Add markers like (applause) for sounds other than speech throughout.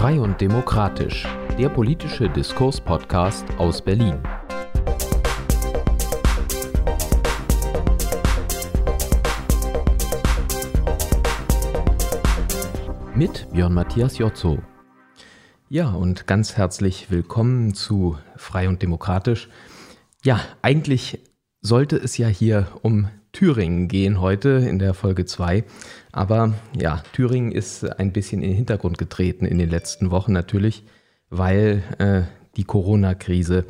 Frei und Demokratisch, der politische Diskurs-Podcast aus Berlin. Mit Björn Matthias Jotzo. Ja, und ganz herzlich willkommen zu Frei und Demokratisch. Ja, eigentlich sollte es ja hier um Thüringen gehen heute in der Folge 2. Aber ja, Thüringen ist ein bisschen in den Hintergrund getreten in den letzten Wochen natürlich, weil äh, die Corona-Krise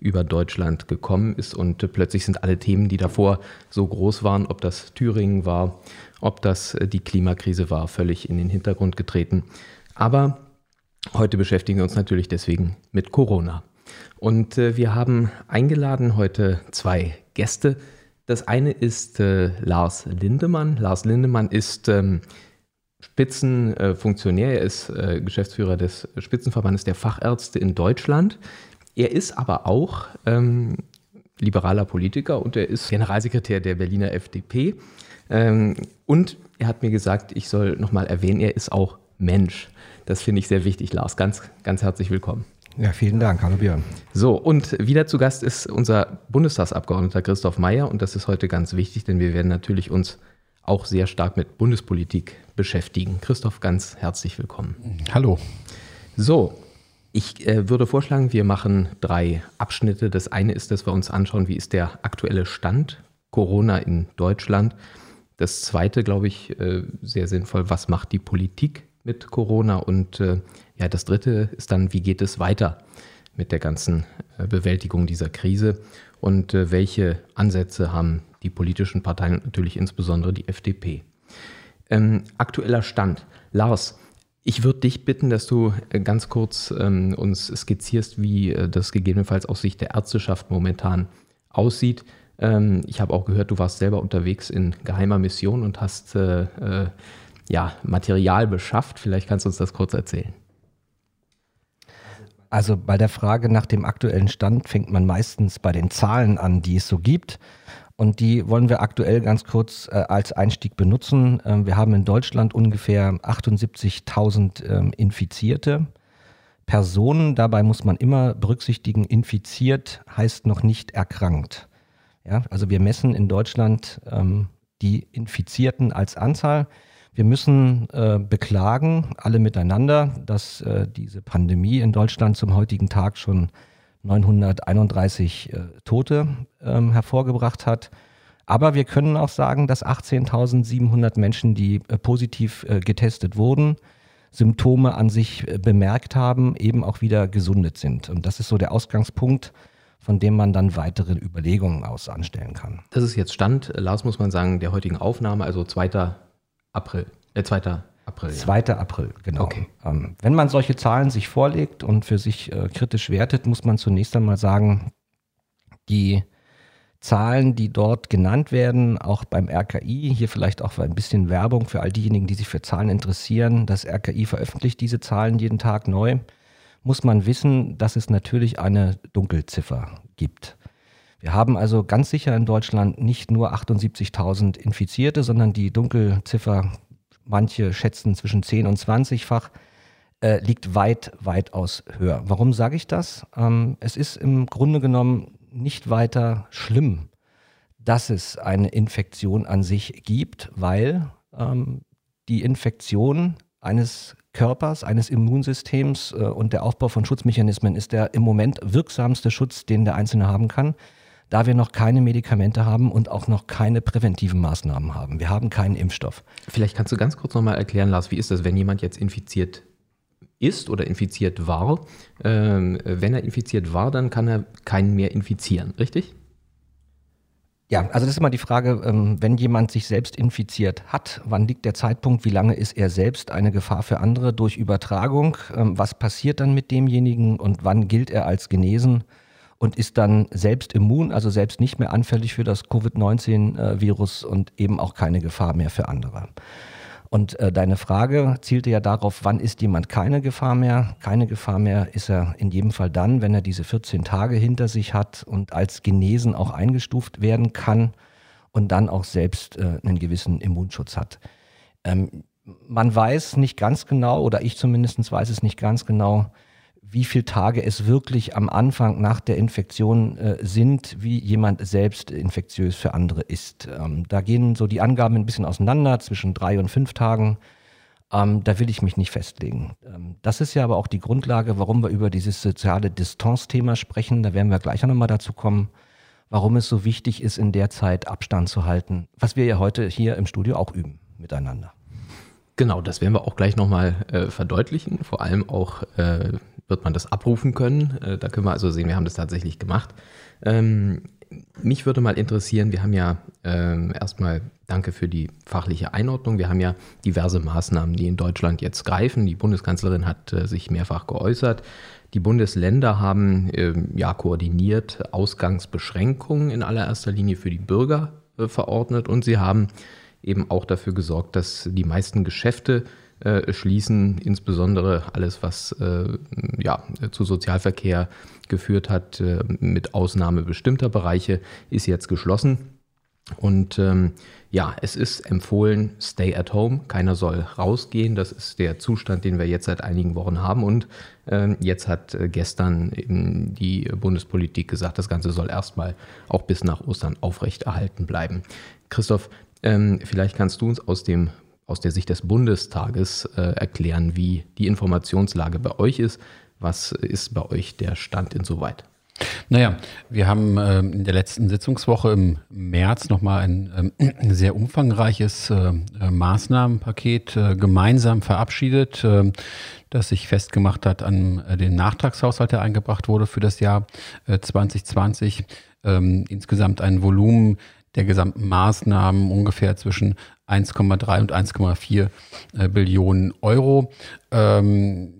über Deutschland gekommen ist und plötzlich sind alle Themen, die davor so groß waren, ob das Thüringen war, ob das äh, die Klimakrise war, völlig in den Hintergrund getreten. Aber heute beschäftigen wir uns natürlich deswegen mit Corona. Und äh, wir haben eingeladen heute zwei Gäste, das eine ist äh, Lars Lindemann. Lars Lindemann ist ähm, Spitzenfunktionär, er ist äh, Geschäftsführer des Spitzenverbandes der Fachärzte in Deutschland. Er ist aber auch ähm, liberaler Politiker und er ist Generalsekretär der Berliner FDP. Ähm, und er hat mir gesagt, ich soll nochmal erwähnen, er ist auch Mensch. Das finde ich sehr wichtig, Lars. Ganz, ganz herzlich willkommen. Ja, vielen Dank. Hallo Björn. So, und wieder zu Gast ist unser Bundestagsabgeordneter Christoph Mayer und das ist heute ganz wichtig, denn wir werden natürlich uns auch sehr stark mit Bundespolitik beschäftigen. Christoph, ganz herzlich willkommen. Hallo. So, ich äh, würde vorschlagen, wir machen drei Abschnitte. Das eine ist, dass wir uns anschauen, wie ist der aktuelle Stand Corona in Deutschland. Das zweite, glaube ich, äh, sehr sinnvoll, was macht die Politik mit Corona? Und äh, ja, das dritte ist dann, wie geht es weiter mit der ganzen äh, Bewältigung dieser Krise und äh, welche Ansätze haben die politischen Parteien und natürlich insbesondere die FDP. Ähm, aktueller Stand. Lars, ich würde dich bitten, dass du äh, ganz kurz ähm, uns skizzierst, wie das gegebenenfalls aus Sicht der Ärzteschaft momentan aussieht. Ähm, ich habe auch gehört, du warst selber unterwegs in geheimer Mission und hast äh, äh ja, Material beschafft. Vielleicht kannst du uns das kurz erzählen. Also bei der Frage nach dem aktuellen Stand fängt man meistens bei den Zahlen an, die es so gibt. Und die wollen wir aktuell ganz kurz äh, als Einstieg benutzen. Ähm, wir haben in Deutschland ungefähr 78.000 ähm, Infizierte Personen. Dabei muss man immer berücksichtigen, infiziert heißt noch nicht erkrankt. Ja, also wir messen in Deutschland ähm, die Infizierten als Anzahl. Wir müssen äh, beklagen, alle miteinander, dass äh, diese Pandemie in Deutschland zum heutigen Tag schon 931 äh, Tote ähm, hervorgebracht hat. Aber wir können auch sagen, dass 18.700 Menschen, die äh, positiv äh, getestet wurden, Symptome an sich äh, bemerkt haben, eben auch wieder gesundet sind. Und das ist so der Ausgangspunkt, von dem man dann weitere Überlegungen aus anstellen kann. Das ist jetzt Stand, Lars muss man sagen, der heutigen Aufnahme, also 2. April, äh, 2. April. 2. Ja. April, genau. Okay. Ähm, wenn man solche Zahlen sich vorlegt und für sich äh, kritisch wertet, muss man zunächst einmal sagen, die Zahlen, die dort genannt werden, auch beim RKI, hier vielleicht auch ein bisschen Werbung für all diejenigen, die sich für Zahlen interessieren. Das RKI veröffentlicht diese Zahlen jeden Tag neu. Muss man wissen, dass es natürlich eine Dunkelziffer gibt. Wir haben also ganz sicher in Deutschland nicht nur 78.000 Infizierte, sondern die Dunkelziffer, manche schätzen zwischen 10 und 20-fach, äh, liegt weit, weitaus höher. Warum sage ich das? Ähm, es ist im Grunde genommen nicht weiter schlimm, dass es eine Infektion an sich gibt, weil ähm, die Infektion eines Körpers, eines Immunsystems äh, und der Aufbau von Schutzmechanismen ist der im Moment wirksamste Schutz, den der Einzelne haben kann da wir noch keine Medikamente haben und auch noch keine präventiven Maßnahmen haben. Wir haben keinen Impfstoff. Vielleicht kannst du ganz kurz nochmal erklären, Lars, wie ist das, wenn jemand jetzt infiziert ist oder infiziert war? Ähm, wenn er infiziert war, dann kann er keinen mehr infizieren, richtig? Ja, also das ist immer die Frage, ähm, wenn jemand sich selbst infiziert hat, wann liegt der Zeitpunkt, wie lange ist er selbst eine Gefahr für andere durch Übertragung, ähm, was passiert dann mit demjenigen und wann gilt er als genesen? Und ist dann selbst immun, also selbst nicht mehr anfällig für das Covid-19-Virus und eben auch keine Gefahr mehr für andere. Und äh, deine Frage zielte ja darauf, wann ist jemand keine Gefahr mehr? Keine Gefahr mehr ist er in jedem Fall dann, wenn er diese 14 Tage hinter sich hat und als genesen auch eingestuft werden kann und dann auch selbst äh, einen gewissen Immunschutz hat. Ähm, man weiß nicht ganz genau, oder ich zumindest weiß es nicht ganz genau, wie viele Tage es wirklich am Anfang nach der Infektion äh, sind, wie jemand selbst infektiös für andere ist. Ähm, da gehen so die Angaben ein bisschen auseinander, zwischen drei und fünf Tagen. Ähm, da will ich mich nicht festlegen. Ähm, das ist ja aber auch die Grundlage, warum wir über dieses soziale Distanz-Thema sprechen. Da werden wir gleich nochmal dazu kommen, warum es so wichtig ist, in der Zeit Abstand zu halten, was wir ja heute hier im Studio auch üben miteinander. Genau, das werden wir auch gleich nochmal äh, verdeutlichen. Vor allem auch äh, wird man das abrufen können. Äh, da können wir also sehen, wir haben das tatsächlich gemacht. Ähm, mich würde mal interessieren, wir haben ja äh, erstmal danke für die fachliche Einordnung. Wir haben ja diverse Maßnahmen, die in Deutschland jetzt greifen. Die Bundeskanzlerin hat äh, sich mehrfach geäußert. Die Bundesländer haben äh, ja koordiniert Ausgangsbeschränkungen in allererster Linie für die Bürger äh, verordnet und sie haben eben auch dafür gesorgt, dass die meisten Geschäfte äh, schließen, insbesondere alles, was äh, ja, zu Sozialverkehr geführt hat, äh, mit Ausnahme bestimmter Bereiche, ist jetzt geschlossen. Und ähm, ja, es ist empfohlen, stay at home. Keiner soll rausgehen. Das ist der Zustand, den wir jetzt seit einigen Wochen haben. Und äh, jetzt hat äh, gestern die Bundespolitik gesagt, das Ganze soll erstmal auch bis nach Ostern aufrechterhalten bleiben. Christoph, ähm, vielleicht kannst du uns aus dem aus der Sicht des Bundestages äh, erklären, wie die Informationslage bei euch ist. Was ist bei euch der Stand insoweit? Naja, wir haben äh, in der letzten Sitzungswoche im März nochmal ein äh, sehr umfangreiches äh, Maßnahmenpaket äh, gemeinsam verabschiedet, äh, das sich festgemacht hat an äh, den Nachtragshaushalt, der eingebracht wurde für das Jahr 2020. Ähm, insgesamt ein Volumen der gesamten Maßnahmen ungefähr zwischen 1,3 und 1,4 äh, Billionen Euro. Ähm,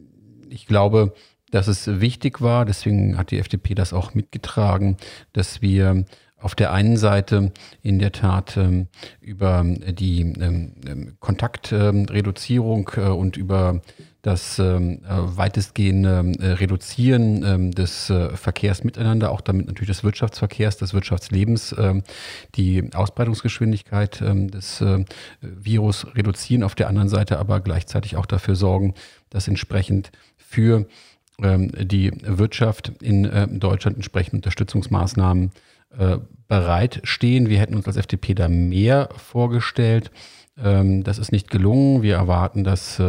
ich glaube, dass es wichtig war, deswegen hat die FDP das auch mitgetragen, dass wir auf der einen Seite in der Tat ähm, über die ähm, ähm Kontaktreduzierung äh, und über das ähm, äh, weitestgehende äh, Reduzieren ähm, des äh, Verkehrs miteinander, auch damit natürlich des Wirtschaftsverkehrs, des Wirtschaftslebens, ähm, die Ausbreitungsgeschwindigkeit ähm, des äh, Virus reduzieren, auf der anderen Seite aber gleichzeitig auch dafür sorgen, dass entsprechend für ähm, die Wirtschaft in äh, Deutschland entsprechende Unterstützungsmaßnahmen äh, bereitstehen. Wir hätten uns als FDP da mehr vorgestellt. Ähm, das ist nicht gelungen. Wir erwarten, dass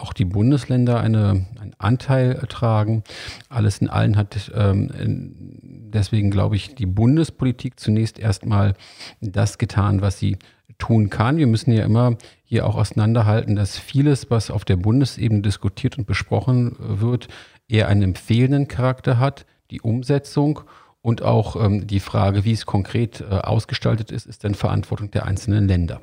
auch die Bundesländer eine, einen Anteil tragen. Alles in allen hat ähm, deswegen, glaube ich, die Bundespolitik zunächst erstmal das getan, was sie tun kann. Wir müssen ja immer hier auch auseinanderhalten, dass vieles, was auf der Bundesebene diskutiert und besprochen wird, eher einen empfehlenden Charakter hat. Die Umsetzung und auch ähm, die Frage, wie es konkret äh, ausgestaltet ist, ist dann Verantwortung der einzelnen Länder.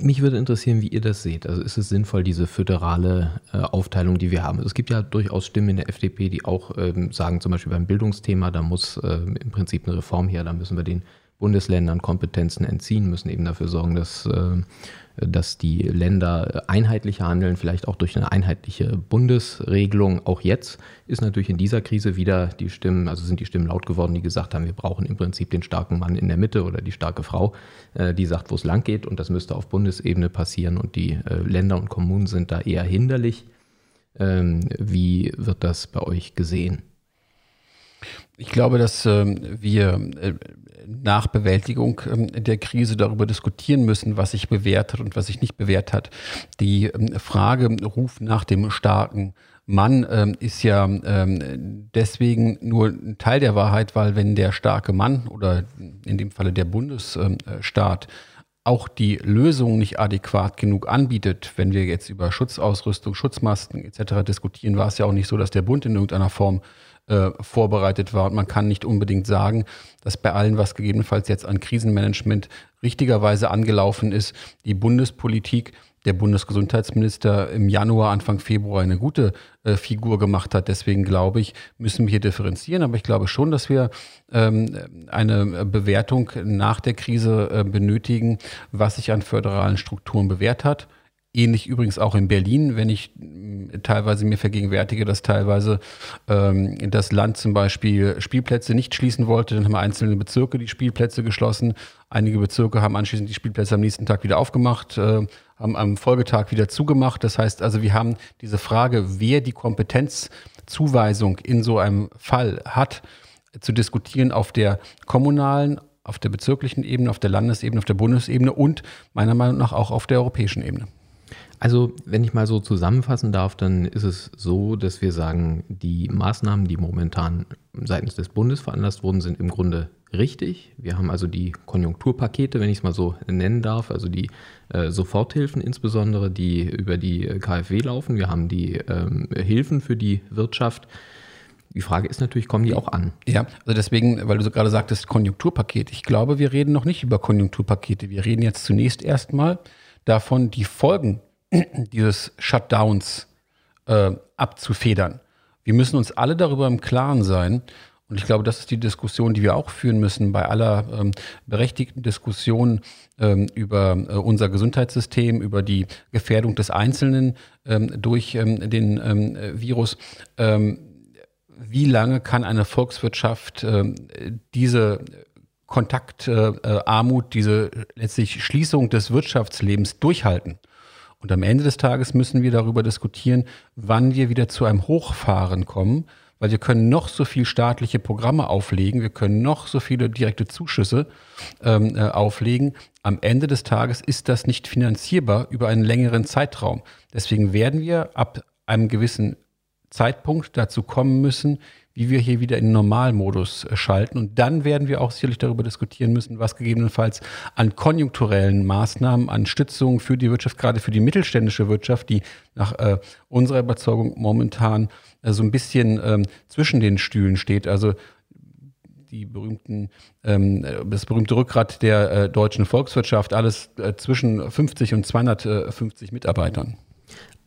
Mich würde interessieren, wie ihr das seht. Also ist es sinnvoll, diese föderale äh, Aufteilung, die wir haben? Also es gibt ja durchaus Stimmen in der FDP, die auch ähm, sagen, zum Beispiel beim Bildungsthema, da muss äh, im Prinzip eine Reform her, da müssen wir den Bundesländern Kompetenzen entziehen, müssen eben dafür sorgen, dass äh, dass die Länder einheitlicher handeln, vielleicht auch durch eine einheitliche Bundesregelung. Auch jetzt ist natürlich in dieser Krise wieder die Stimmen, also sind die Stimmen laut geworden, die gesagt haben, wir brauchen im Prinzip den starken Mann in der Mitte oder die starke Frau, äh, die sagt, wo es lang geht. Und das müsste auf Bundesebene passieren. Und die äh, Länder und Kommunen sind da eher hinderlich. Ähm, wie wird das bei euch gesehen? Ich glaube, dass ähm, wir äh, nach Bewältigung ähm, der Krise darüber diskutieren müssen, was sich bewährt hat und was sich nicht bewährt hat. Die ähm, Frage Ruf nach dem starken Mann ähm, ist ja ähm, deswegen nur ein Teil der Wahrheit, weil wenn der starke Mann oder in dem Falle der Bundesstaat auch die Lösung nicht adäquat genug anbietet, wenn wir jetzt über Schutzausrüstung, Schutzmasken etc. diskutieren, war es ja auch nicht so, dass der Bund in irgendeiner Form äh, vorbereitet war. Und man kann nicht unbedingt sagen, dass bei allen, was gegebenenfalls jetzt an Krisenmanagement richtigerweise angelaufen ist, die Bundespolitik der Bundesgesundheitsminister im Januar, Anfang Februar eine gute äh, Figur gemacht hat. Deswegen glaube ich, müssen wir hier differenzieren. Aber ich glaube schon, dass wir ähm, eine Bewertung nach der Krise äh, benötigen, was sich an föderalen Strukturen bewährt hat Ähnlich übrigens auch in Berlin, wenn ich teilweise mir vergegenwärtige, dass teilweise ähm, das Land zum Beispiel Spielplätze nicht schließen wollte. Dann haben einzelne Bezirke die Spielplätze geschlossen. Einige Bezirke haben anschließend die Spielplätze am nächsten Tag wieder aufgemacht, äh, haben am Folgetag wieder zugemacht. Das heißt also, wir haben diese Frage, wer die Kompetenzzuweisung in so einem Fall hat, zu diskutieren auf der kommunalen, auf der bezirklichen Ebene, auf der Landesebene, auf der Bundesebene und meiner Meinung nach auch auf der europäischen Ebene. Also, wenn ich mal so zusammenfassen darf, dann ist es so, dass wir sagen, die Maßnahmen, die momentan seitens des Bundes veranlasst wurden, sind im Grunde richtig. Wir haben also die Konjunkturpakete, wenn ich es mal so nennen darf, also die äh, Soforthilfen insbesondere, die über die KfW laufen. Wir haben die ähm, Hilfen für die Wirtschaft. Die Frage ist natürlich, kommen die auch an? Ja, also deswegen, weil du so gerade sagtest, Konjunkturpaket. Ich glaube, wir reden noch nicht über Konjunkturpakete. Wir reden jetzt zunächst erstmal davon, die Folgen dieses Shutdowns äh, abzufedern. Wir müssen uns alle darüber im Klaren sein. Und ich glaube, das ist die Diskussion, die wir auch führen müssen bei aller ähm, berechtigten Diskussion ähm, über äh, unser Gesundheitssystem, über die Gefährdung des Einzelnen ähm, durch ähm, den ähm, Virus. Ähm, wie lange kann eine Volkswirtschaft diese Kontaktarmut, äh, diese letztlich Schließung des Wirtschaftslebens durchhalten? Und am Ende des Tages müssen wir darüber diskutieren, wann wir wieder zu einem Hochfahren kommen, weil wir können noch so viel staatliche Programme auflegen, wir können noch so viele direkte Zuschüsse ähm, äh, auflegen. Am Ende des Tages ist das nicht finanzierbar über einen längeren Zeitraum. Deswegen werden wir ab einem gewissen Zeitpunkt dazu kommen müssen, wie wir hier wieder in Normalmodus äh, schalten. Und dann werden wir auch sicherlich darüber diskutieren müssen, was gegebenenfalls an konjunkturellen Maßnahmen, an Stützung für die Wirtschaft, gerade für die mittelständische Wirtschaft, die nach äh, unserer Überzeugung momentan äh, so ein bisschen ähm, zwischen den Stühlen steht. Also die berühmten, ähm, das berühmte Rückgrat der äh, deutschen Volkswirtschaft, alles äh, zwischen 50 und 250 Mitarbeitern.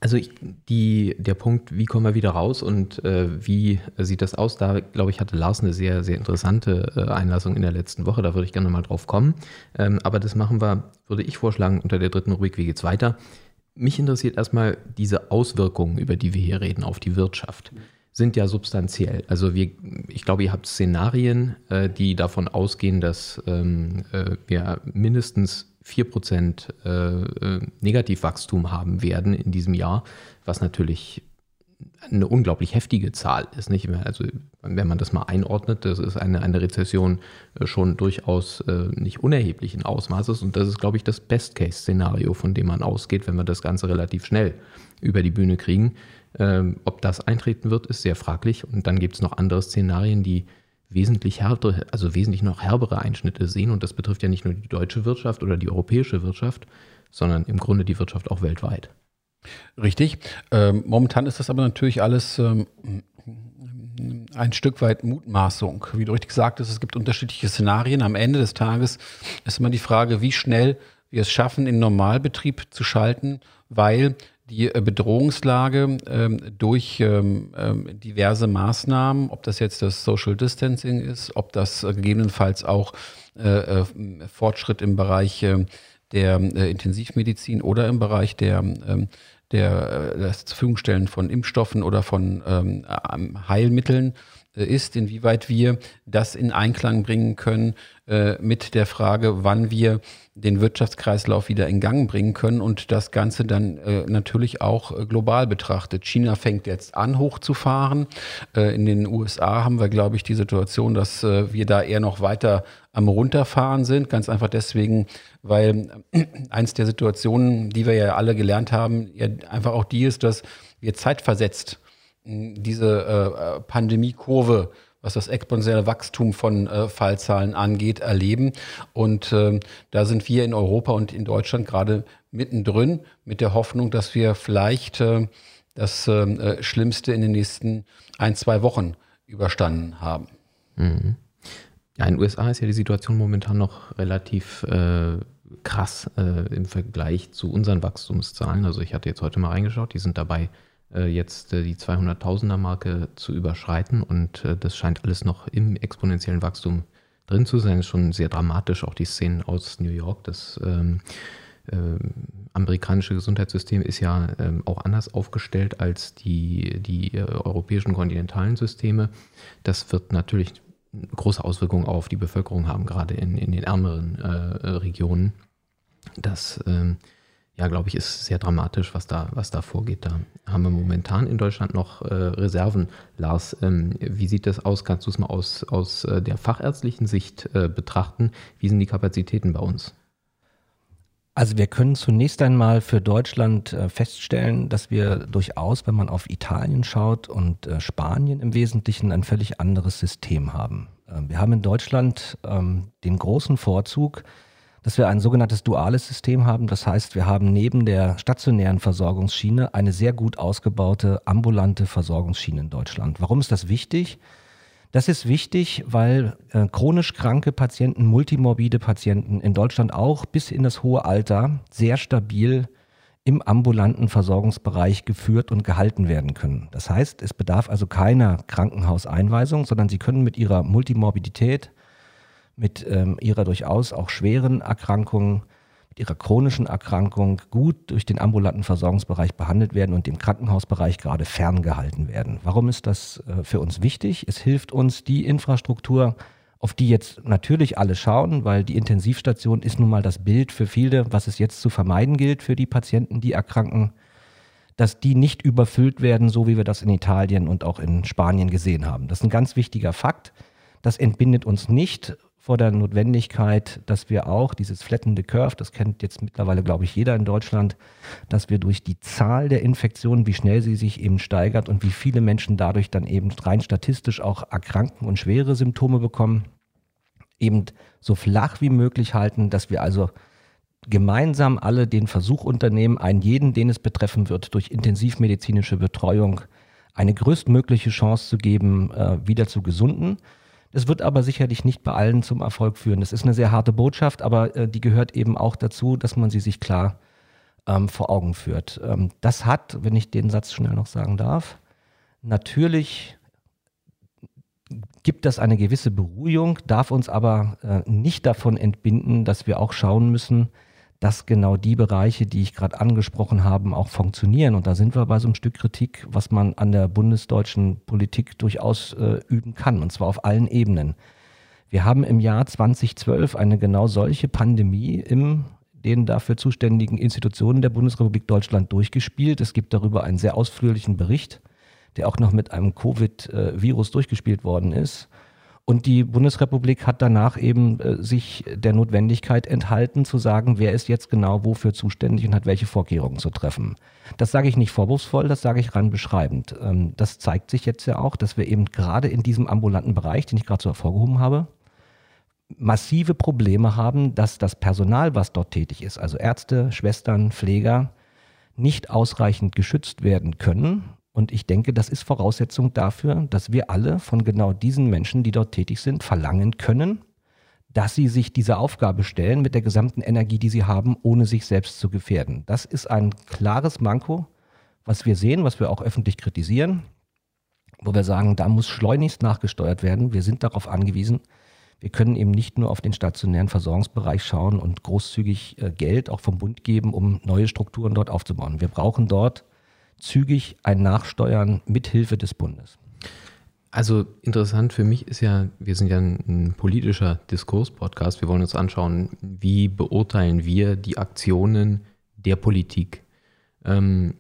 Also ich, die, der Punkt, wie kommen wir wieder raus und äh, wie sieht das aus? Da, glaube ich, hatte Lars eine sehr, sehr interessante äh, Einlassung in der letzten Woche. Da würde ich gerne mal drauf kommen. Ähm, aber das machen wir, würde ich vorschlagen, unter der dritten Rubrik, wie geht's weiter? Mich interessiert erstmal diese Auswirkungen, über die wir hier reden, auf die Wirtschaft. Sind ja substanziell. Also wir, ich glaube, ihr habt Szenarien, äh, die davon ausgehen, dass ähm, äh, wir mindestens 4% äh, äh, Negativwachstum haben werden in diesem Jahr, was natürlich eine unglaublich heftige Zahl ist. Nicht? Also wenn man das mal einordnet, das ist eine, eine Rezession äh, schon durchaus nicht unerheblichen Ausmaßes und das ist, glaube ich, das Best-Case-Szenario, von dem man ausgeht, wenn wir das Ganze relativ schnell über die Bühne kriegen. Ähm, ob das eintreten wird, ist sehr fraglich und dann gibt es noch andere Szenarien, die wesentlich härtere, also wesentlich noch herbere Einschnitte sehen. Und das betrifft ja nicht nur die deutsche Wirtschaft oder die europäische Wirtschaft, sondern im Grunde die Wirtschaft auch weltweit. Richtig. Ähm, momentan ist das aber natürlich alles ähm, ein Stück weit Mutmaßung. Wie du richtig gesagt hast, es gibt unterschiedliche Szenarien. Am Ende des Tages ist immer die Frage, wie schnell wir es schaffen, in Normalbetrieb zu schalten, weil die äh, Bedrohungslage ähm, durch ähm, ähm, diverse Maßnahmen, ob das jetzt das Social Distancing ist, ob das äh, gegebenenfalls auch äh, äh, Fortschritt im Bereich der äh, Intensivmedizin oder im Bereich der, ähm, der das zur Verfügung von Impfstoffen oder von ähm, Heilmitteln ist, inwieweit wir das in Einklang bringen können mit der Frage, wann wir den Wirtschaftskreislauf wieder in Gang bringen können und das Ganze dann äh, natürlich auch äh, global betrachtet. China fängt jetzt an, hochzufahren. Äh, in den USA haben wir, glaube ich, die Situation, dass äh, wir da eher noch weiter am Runterfahren sind. Ganz einfach deswegen, weil äh, eins der Situationen, die wir ja alle gelernt haben, ja einfach auch die ist, dass wir zeitversetzt diese äh, Pandemiekurve was das exponentielle Wachstum von äh, Fallzahlen angeht, erleben. Und äh, da sind wir in Europa und in Deutschland gerade mittendrin mit der Hoffnung, dass wir vielleicht äh, das ähm, äh, Schlimmste in den nächsten ein, zwei Wochen überstanden haben. Mhm. Ja, in den USA ist ja die Situation momentan noch relativ äh, krass äh, im Vergleich zu unseren Wachstumszahlen. Also ich hatte jetzt heute mal reingeschaut, die sind dabei äh, jetzt äh, die 200.000er Marke zu überschreiten und äh, das scheint alles noch im exponentiellen Wachstum drin zu sein. Das ist schon sehr dramatisch, auch die Szenen aus New York, dass ähm, äh, amerikanische Gesundheitssystem ist ja ähm, auch anders aufgestellt als die, die äh, europäischen kontinentalen Systeme. Das wird natürlich große Auswirkungen auf die Bevölkerung haben, gerade in, in den ärmeren äh, Regionen. Das, ähm, ja, glaube ich, ist sehr dramatisch, was da, was da vorgeht. Da haben wir momentan in Deutschland noch äh, Reserven. Lars, ähm, wie sieht das aus? Kannst du es mal aus, aus äh, der fachärztlichen Sicht äh, betrachten? Wie sind die Kapazitäten bei uns? Also wir können zunächst einmal für Deutschland äh, feststellen, dass wir durchaus, wenn man auf Italien schaut und äh, Spanien im Wesentlichen, ein völlig anderes System haben. Ähm, wir haben in Deutschland ähm, den großen Vorzug, dass wir ein sogenanntes duales System haben. Das heißt, wir haben neben der stationären Versorgungsschiene eine sehr gut ausgebaute ambulante Versorgungsschiene in Deutschland. Warum ist das wichtig? Das ist wichtig, weil äh, chronisch kranke Patienten, multimorbide Patienten in Deutschland auch bis in das hohe Alter sehr stabil im ambulanten Versorgungsbereich geführt und gehalten werden können. Das heißt, es bedarf also keiner Krankenhauseinweisung, sondern sie können mit ihrer Multimorbidität, mit ähm, ihrer durchaus auch schweren Erkrankung ihrer chronischen Erkrankung gut durch den ambulanten Versorgungsbereich behandelt werden und dem Krankenhausbereich gerade ferngehalten werden. Warum ist das äh, für uns wichtig? Es hilft uns, die Infrastruktur, auf die jetzt natürlich alle schauen, weil die Intensivstation ist nun mal das Bild für viele, was es jetzt zu vermeiden gilt für die Patienten, die erkranken, dass die nicht überfüllt werden, so wie wir das in Italien und auch in Spanien gesehen haben. Das ist ein ganz wichtiger Fakt. Das entbindet uns nicht vor der Notwendigkeit, dass wir auch dieses flattende Curve, das kennt jetzt mittlerweile, glaube ich, jeder in Deutschland, dass wir durch die Zahl der Infektionen, wie schnell sie sich eben steigert und wie viele Menschen dadurch dann eben rein statistisch auch erkranken und schwere Symptome bekommen, eben so flach wie möglich halten, dass wir also gemeinsam alle den Versuch unternehmen, einen jeden, den es betreffen wird, durch intensivmedizinische Betreuung eine größtmögliche Chance zu geben, äh, wieder zu gesunden. Es wird aber sicherlich nicht bei allen zum Erfolg führen. Das ist eine sehr harte Botschaft, aber äh, die gehört eben auch dazu, dass man sie sich klar ähm, vor Augen führt. Ähm, das hat, wenn ich den Satz schnell noch sagen darf, natürlich gibt das eine gewisse Beruhigung, darf uns aber äh, nicht davon entbinden, dass wir auch schauen müssen, dass genau die Bereiche, die ich gerade angesprochen habe, auch funktionieren. Und da sind wir bei so einem Stück Kritik, was man an der bundesdeutschen Politik durchaus äh, üben kann, und zwar auf allen Ebenen. Wir haben im Jahr 2012 eine genau solche Pandemie im den dafür zuständigen Institutionen der Bundesrepublik Deutschland durchgespielt. Es gibt darüber einen sehr ausführlichen Bericht, der auch noch mit einem Covid-Virus durchgespielt worden ist. Und die Bundesrepublik hat danach eben äh, sich der Notwendigkeit enthalten, zu sagen, wer ist jetzt genau wofür zuständig und hat welche Vorkehrungen zu treffen. Das sage ich nicht vorwurfsvoll, das sage ich rein beschreibend. Ähm, das zeigt sich jetzt ja auch, dass wir eben gerade in diesem ambulanten Bereich, den ich gerade so hervorgehoben habe, massive Probleme haben, dass das Personal, was dort tätig ist, also Ärzte, Schwestern, Pfleger, nicht ausreichend geschützt werden können und ich denke, das ist Voraussetzung dafür, dass wir alle von genau diesen Menschen, die dort tätig sind, verlangen können, dass sie sich diese Aufgabe stellen mit der gesamten Energie, die sie haben, ohne sich selbst zu gefährden. Das ist ein klares Manko, was wir sehen, was wir auch öffentlich kritisieren, wo wir sagen, da muss schleunigst nachgesteuert werden. Wir sind darauf angewiesen. Wir können eben nicht nur auf den stationären Versorgungsbereich schauen und großzügig äh, Geld auch vom Bund geben, um neue Strukturen dort aufzubauen. Wir brauchen dort zügig ein Nachsteuern mit Hilfe des Bundes. Also interessant für mich ist ja, wir sind ja ein, politischer Diskurs-Podcast. Wir wollen uns anschauen, wie beurteilen wir die Aktionen der Politik. Ähm,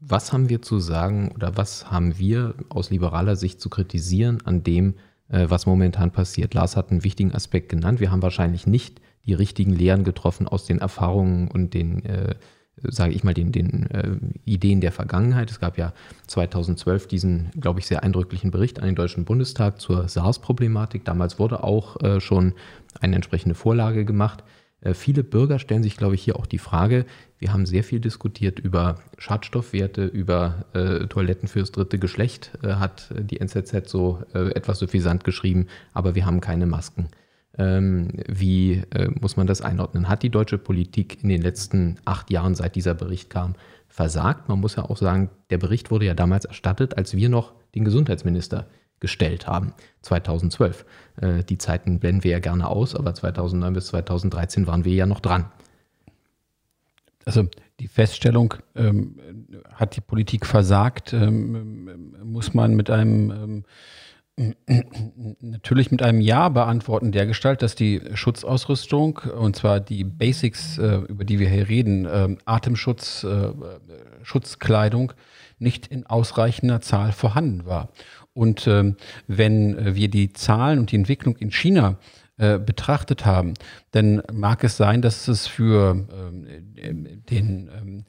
was haben wir zu sagen oder was haben wir aus liberaler Sicht zu kritisieren an dem, äh, was momentan passiert? Lars hat einen wichtigen Aspekt genannt. Wir haben wahrscheinlich nicht die richtigen Lehren getroffen aus den Erfahrungen und den äh, sage ich mal, den, den äh, Ideen der Vergangenheit. Es gab ja 2012 diesen, glaube ich, sehr eindrücklichen Bericht an den Deutschen Bundestag zur SARS-Problematik. Damals wurde auch äh, schon eine entsprechende Vorlage gemacht. Äh, viele Bürger stellen sich, glaube ich, hier auch die Frage, wir haben sehr viel diskutiert über Schadstoffwerte, über äh, Toiletten fürs dritte Geschlecht, äh, hat die NZZ so äh, etwas suffisant geschrieben, aber wir haben keine Masken. Ähm, wie äh, muss man das einordnen? Hat die deutsche Politik in den letzten acht Jahren, seit dieser Bericht kam, versagt? Man muss ja auch sagen, der Bericht wurde ja damals erstattet, als wir noch den Gesundheitsminister gestellt haben, 2012. Äh, die Zeiten blenden wir ja gerne aus, aber 2009 bis 2013 waren wir ja noch dran. Also die Feststellung, ähm, hat die Politik versagt, ähm, muss man mit einem (clears throat) natürlich mit einem Ja beantworten, der Gestalt, dass die Schutzausrüstung, und zwar die Basics, äh, über die wir hier reden, äh, Atemschutz, äh, Schutzkleidung, nicht in ausreichender Zahl vorhanden war. Und ähm, wenn wir die Zahlen und die Entwicklung in China äh, betrachtet haben, dann mag es sein, dass es für ähm, den ähm,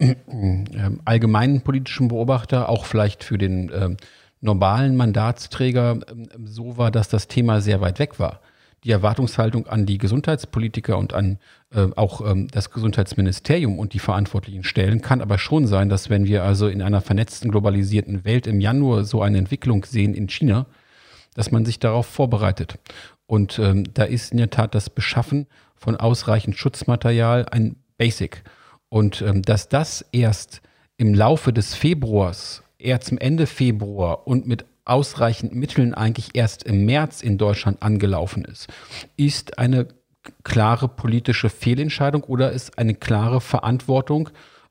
(clears throat) äh, allgemeinen politischen Beobachter, auch vielleicht für den äh, normalen Mandatsträger ähm, so war, dass das Thema sehr weit weg war. Die Erwartungshaltung an die Gesundheitspolitiker und an äh, auch ähm, das Gesundheitsministerium und die verantwortlichen Stellen kann aber schon sein, dass wenn wir also in einer vernetzten, globalisierten Welt im Januar so eine Entwicklung sehen in China, dass man sich darauf vorbereitet. Und ähm, da ist in der Tat das Beschaffen von ausreichend Schutzmaterial ein Basic. Und ähm, dass das erst im Laufe des Februars eher zum Ende Februar und mit ausreichend Mitteln eigentlich erst im März in Deutschland angelaufen ist, ist eine klare politische Fehlentscheidung oder ist eine klare Verantwortung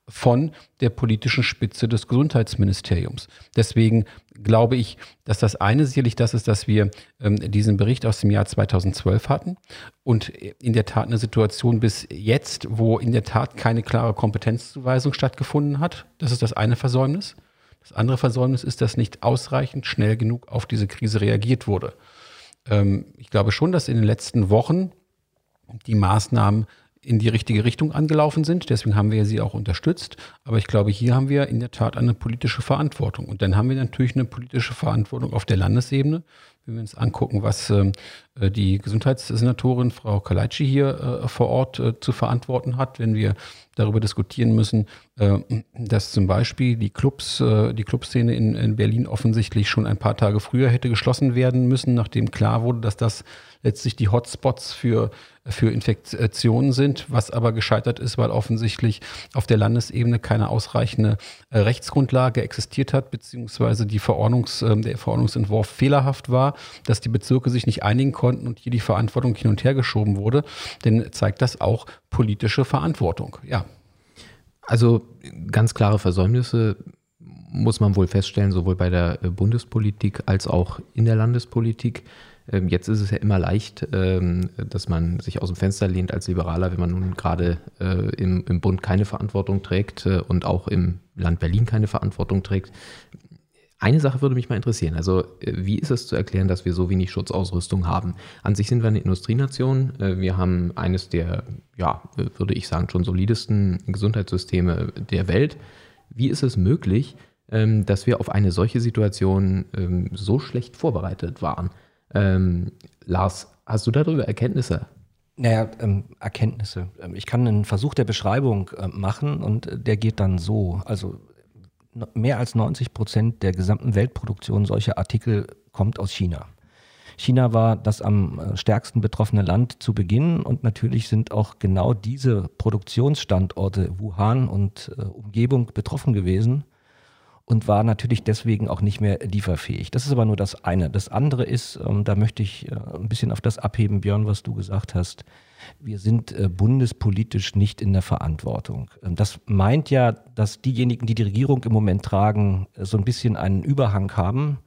von der politischen Spitze des Gesundheitsministeriums. Deswegen glaube ich, dass das eine sicherlich das ist, dass wir ähm, diesen Bericht aus dem Jahr 2012 hatten und in der Tat eine Situation bis jetzt, wo in der Tat keine klare Kompetenzzuweisung stattgefunden hat. Das ist das eine Versäumnis. Das andere Versäumnis ist, dass nicht ausreichend schnell genug auf diese Krise reagiert wurde. Ähm, ich glaube schon, dass in den letzten Wochen die Maßnahmen in die richtige Richtung angelaufen sind. Deswegen haben wir sie auch unterstützt. Aber ich glaube, hier haben wir in der Tat eine politische Verantwortung. Und dann haben wir natürlich eine politische Verantwortung auf der Landesebene. Wenn wir uns angucken, was ähm, äh, die Gesundheitssenatorin Frau Kalaitschi hier äh, vor Ort äh, zu verantworten hat, wenn wir darüber diskutieren müssen, dass zum Beispiel die Clubs, die Clubszene in, in Berlin offensichtlich schon ein paar Tage früher hätte geschlossen werden müssen, nachdem klar wurde, dass das letztlich die Hotspots für, für Infektionen sind, was aber gescheitert ist, weil offensichtlich auf der Landesebene keine ausreichende Rechtsgrundlage existiert hat, beziehungsweise die Verordnungs, der Verordnungsentwurf fehlerhaft war, dass die Bezirke sich nicht einigen konnten und hier die Verantwortung hin und her geschoben wurde. Denn zeigt das auch politische Verantwortung. Ja. Also ganz klare Versäumnisse muss man wohl feststellen, sowohl bei der äh, Bundespolitik als auch in der Landespolitik. Ähm, jetzt ist es ja immer leicht, ähm, dass man sich aus dem Fenster lehnt als Liberaler, wenn man nun gerade äh, im, im Bund keine Verantwortung trägt äh, und auch im Land Berlin keine Verantwortung trägt. Eine Sache würde mich mal interessieren. Also, äh, wie ist es zu erklären, dass wir so wenig Schutzausrüstung haben? An sich sind wir eine Industrienation. Äh, wir haben eines der, ja, würde ich sagen, schon solidesten Gesundheitssysteme der Welt. Wie ist es möglich, ähm, dass wir auf eine solche Situation ähm, so schlecht vorbereitet waren? Ähm, Lars, hast du darüber Erkenntnisse? Naja, ähm, Erkenntnisse. Ich kann einen Versuch der Beschreibung äh, machen und der geht dann so. Also mehr als 90 Prozent der gesamten Weltproduktion solcher Artikel kommt aus China. China war das am äh, stärksten betroffene Land zu Beginn und natürlich sind auch genau diese Produktionsstandorte Wuhan und äh, Umgebung betroffen gewesen und war natürlich deswegen auch nicht mehr lieferfähig. Das ist aber nur das eine. Das andere ist, ähm, da möchte ich äh, ein bisschen auf das abheben, Björn, was du gesagt hast wir sind äh, bundespolitisch nicht in der Verantwortung. Ähm, das meint ja, dass diejenigen, die die Regierung im Moment tragen, äh, so ein bisschen einen Überhang haben.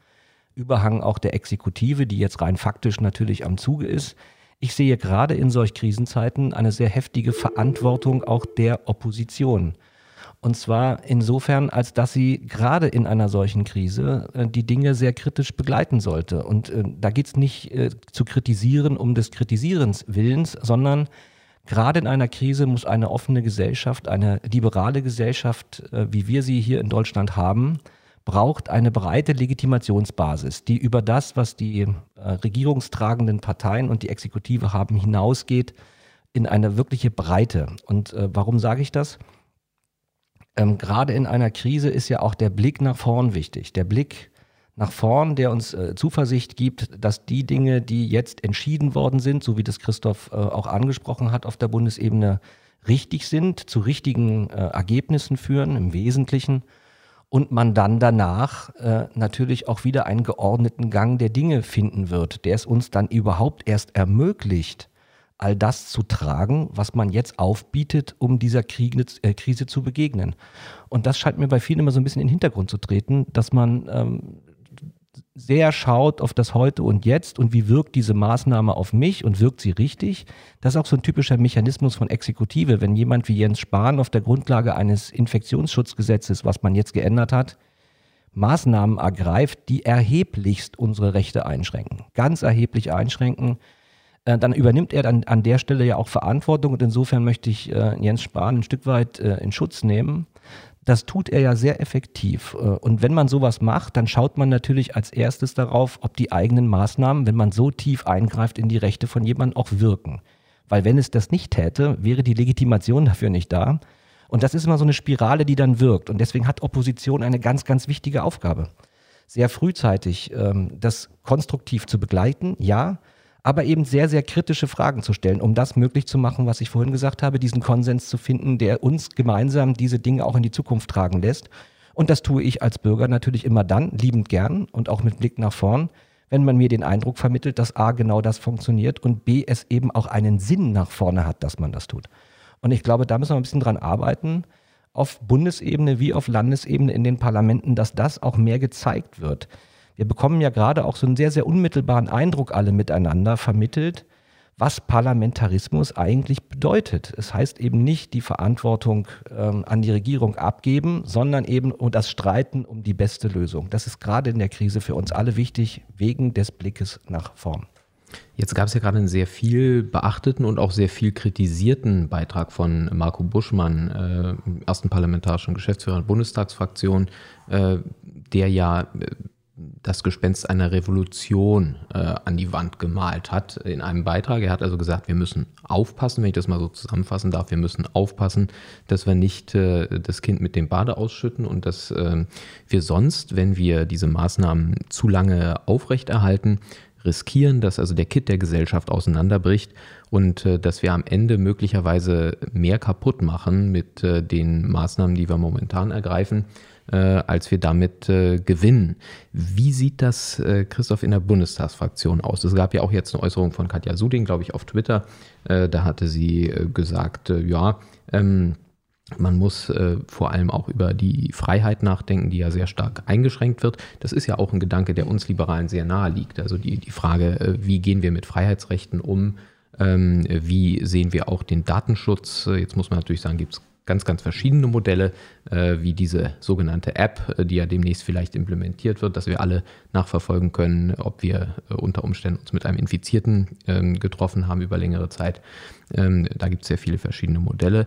Überhang auch der Exekutive, die jetzt rein faktisch natürlich am Zuge ist. Ich sehe gerade in solch Krisenzeiten eine sehr heftige Verantwortung auch der Opposition. Und zwar insofern, als dass sie gerade in einer solchen Krise äh, die Dinge sehr kritisch begleiten sollte. Und äh, da geht es nicht äh, zu kritisieren um des Kritisierens Willens, sondern gerade in einer Krise muss eine offene Gesellschaft, eine liberale Gesellschaft, äh, wie wir sie hier in Deutschland haben, braucht eine breite Legitimationsbasis, die über das, was die äh, regierungstragenden Parteien und die Exekutive haben, hinausgeht in eine wirkliche Breite. Und äh, warum sage ich das? Ähm, gerade in einer Krise ist ja auch der Blick nach vorn wichtig. Der Blick nach vorn, der uns äh, Zuversicht gibt, dass die Dinge, die jetzt entschieden worden sind, so wie das Christoph äh, auch angesprochen hat auf der Bundesebene, richtig sind, zu richtigen äh, Ergebnissen führen im Wesentlichen und man dann danach äh, natürlich auch wieder einen geordneten Gang der Dinge finden wird, der es uns dann überhaupt erst ermöglicht, all das zu tragen, was man jetzt aufbietet, um dieser äh, Krise zu begegnen. Und das scheint mir bei vielen immer so ein bisschen in den Hintergrund zu treten, dass man ähm, sehr schaut auf das Heute und Jetzt und wie wirkt diese Maßnahme auf mich und wirkt sie richtig. Das ist auch so ein typischer Mechanismus von Exekutive. Wenn jemand wie Jens Spahn auf der Grundlage eines Infektionsschutzgesetzes, was man jetzt geändert hat, Maßnahmen ergreift, die erheblichst unsere Rechte einschränken, ganz erheblich einschränken, äh, dann übernimmt er dann an der Stelle ja auch Verantwortung und insofern möchte ich äh, Jens Spahn ein Stück weit äh, in Schutz nehmen. Das tut er ja sehr effektiv. Und wenn man sowas macht, dann schaut man natürlich als erstes darauf, ob die eigenen Maßnahmen, wenn man so tief eingreift in die Rechte von jemandem, auch wirken. Weil wenn es das nicht täte, wäre die Legitimation dafür nicht da. Und das ist immer so eine Spirale, die dann wirkt. Und deswegen hat Opposition eine ganz, ganz wichtige Aufgabe. Sehr frühzeitig ähm, das konstruktiv zu begleiten, ja, aber eben sehr, sehr kritische Fragen zu stellen, um das möglich zu machen, was ich vorhin gesagt habe, diesen Konsens zu finden, der uns gemeinsam diese Dinge auch in die Zukunft tragen lässt. Und das tue ich als Bürger natürlich immer dann, liebend gern und auch mit Blick nach vorn, wenn man mir den Eindruck vermittelt, dass A genau das funktioniert und B es eben auch einen Sinn nach vorne hat, dass man das tut. Und ich glaube, da müssen wir ein bisschen dran arbeiten, auf Bundesebene wie auf Landesebene in den Parlamenten, dass das auch mehr gezeigt wird. Wir bekommen ja gerade auch so einen sehr, sehr unmittelbaren Eindruck alle miteinander vermittelt, was Parlamentarismus eigentlich bedeutet. Es heißt eben nicht die Verantwortung ähm, an die Regierung abgeben, sondern eben das Streiten um die beste Lösung. Das ist gerade in der Krise für uns alle wichtig, wegen des Blickes nach vorn. Jetzt gab es ja gerade einen sehr viel beachteten und auch sehr viel kritisierten Beitrag von Marco Buschmann, äh, ersten parlamentarischen Geschäftsführer der Bundestagsfraktion, äh, der ja äh, das Gespenst einer Revolution äh, an die Wand gemalt hat in einem Beitrag. Er hat also gesagt, wir müssen aufpassen, wenn ich das mal so zusammenfassen darf, wir müssen aufpassen, dass wir nicht äh, das Kind mit dem Bade ausschütten und dass äh, wir sonst, wenn wir diese Maßnahmen zu lange aufrechterhalten, riskieren, dass also der Kit der Gesellschaft auseinanderbricht und äh, dass wir am Ende möglicherweise mehr kaputt machen mit äh, den Maßnahmen, die wir momentan ergreifen, äh, als wir damit äh, gewinnen. Wie sieht das, äh, Christoph, in der Bundestagsfraktion aus? Es gab ja auch jetzt eine Äußerung von Katja Suding, glaube ich, auf Twitter. Äh, da hatte sie gesagt, ja, ähm, man muss äh, vor allem auch über die Freiheit nachdenken, die ja sehr stark eingeschränkt wird. Das ist ja auch ein Gedanke, der uns Liberalen sehr nahe liegt. Also die, die Frage, äh, wie gehen wir mit Freiheitsrechten um? Ähm, wie sehen wir auch den Datenschutz? Jetzt muss man natürlich sagen, gibt es ganz, ganz verschiedene Modelle, äh, wie diese sogenannte App, äh, die ja demnächst vielleicht implementiert wird, dass wir alle nachverfolgen können, ob wir äh, unter Umständen uns mit einem Infizierten ähm, getroffen haben über längere Zeit. Ähm, da gibt es sehr viele verschiedene Modelle.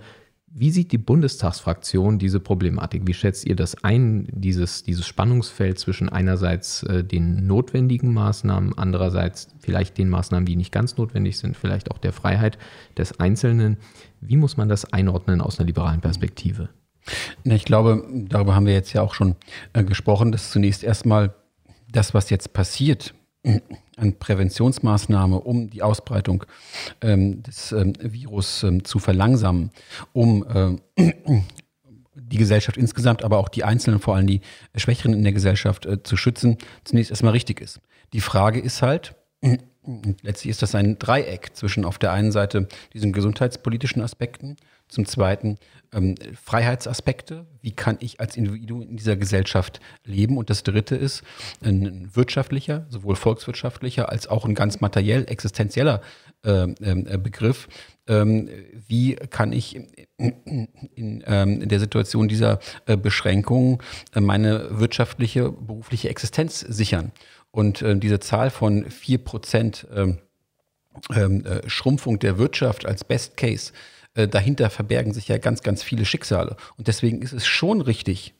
Wie sieht die Bundestagsfraktion diese Problematik? Wie schätzt ihr das ein, dieses, dieses Spannungsfeld zwischen einerseits äh, den notwendigen Maßnahmen, andererseits vielleicht den Maßnahmen, die nicht ganz notwendig sind, vielleicht auch der Freiheit des Einzelnen? Wie muss man das einordnen aus einer liberalen Perspektive? Ich glaube, darüber haben wir jetzt ja auch schon äh, gesprochen, dass zunächst erstmal das, was jetzt passiert, an Präventionsmaßnahme, um die Ausbreitung ähm, des ähm, Virus ähm, zu verlangsamen, um äh, (clears throat) die Gesellschaft insgesamt, aber auch die Einzelnen, vor allem die Schwächeren in der Gesellschaft äh, zu schützen, zunächst erstmal richtig ist. Die Frage ist halt, letztlich ist das ein Dreieck zwischen auf der einen Seite diesen gesundheitspolitischen Aspekten, zum Zweiten ähm, Freiheitsaspekte. Wie kann ich als Individuum in dieser Gesellschaft leben? Und das Dritte ist ein wirtschaftlicher, sowohl volkswirtschaftlicher als auch ein ganz materiell existenzieller äh, Begriff. Ähm, wie kann ich in, in, ähm, in der Situation dieser äh, Beschränkungen äh, meine wirtschaftliche, berufliche Existenz sichern? Und äh, diese Zahl von vier Prozent ähm, ähm, äh, Schrumpfung der Wirtschaft als Best Case äh, dahinter verbergen sich ja ganz, ganz viele Schicksale. Und deswegen ist es schon richtig,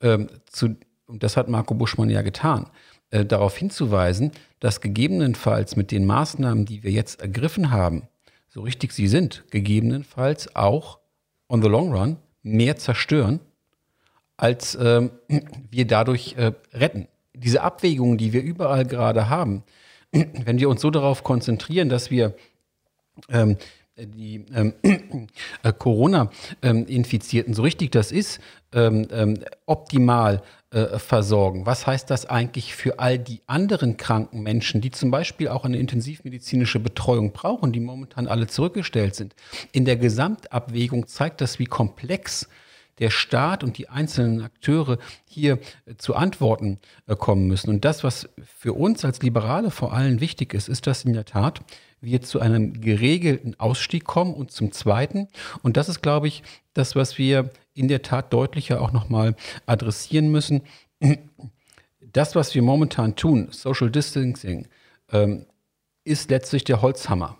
ähm, zu, und das hat Marco Buschmann ja getan, äh, darauf hinzuweisen, dass gegebenenfalls mit den Maßnahmen, die wir jetzt ergriffen haben, so richtig sie sind, gegebenenfalls auch on the long run mehr zerstören, als ähm, wir dadurch äh, retten. Diese Abwägungen, die wir überall gerade haben, wenn wir uns so darauf konzentrieren, dass wir ähm, die ähm, (clears throat) äh, Corona-Infizierten, so richtig das ist, ähm, ähm, optimal äh, versorgen. Was heißt das eigentlich für all die anderen kranken Menschen, die zum Beispiel auch eine intensivmedizinische Betreuung brauchen, die momentan alle zurückgestellt sind? In der Gesamtabwägung zeigt das, wie komplex der Staat und die einzelnen Akteure hier äh, zu Antworten äh, kommen müssen. Und das, was für uns als Liberale vor allem wichtig ist, ist, dass in der Tat wir zu einem geregelten Ausstieg kommen und zum Zweiten, und das ist, glaube ich, das, was wir in der Tat deutlicher auch nochmal adressieren müssen. Das, was wir momentan tun, Social Distancing, ähm, ist letztlich der Holzhammer,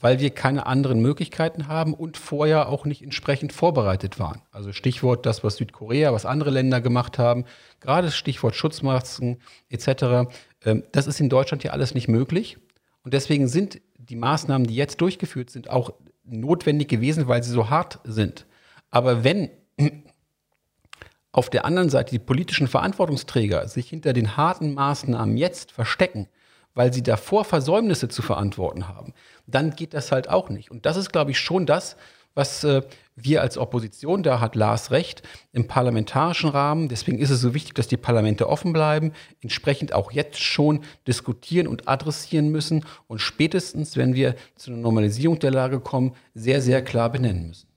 weil wir keine anderen Möglichkeiten haben und vorher auch nicht entsprechend vorbereitet waren. Also Stichwort das, was Südkorea, was andere Länder gemacht haben, gerade Stichwort Schutzmasken etc. Ähm, das ist in Deutschland ja alles nicht möglich. Und deswegen sind die Maßnahmen, die jetzt durchgeführt sind, auch notwendig gewesen, weil sie so hart sind. Aber wenn auf der anderen Seite die politischen Verantwortungsträger sich hinter den harten Maßnahmen jetzt verstecken, weil sie davor Versäumnisse zu verantworten haben, dann geht das halt auch nicht. Und das ist, glaube ich, schon das, was äh, wir als Opposition, da hat Lars recht, im parlamentarischen Rahmen, deswegen ist es so wichtig, dass die Parlamente offen bleiben, entsprechend auch jetzt schon diskutieren und adressieren müssen und spätestens, wenn wir zu einer Normalisierung der Lage kommen, sehr, sehr klar benennen müssen.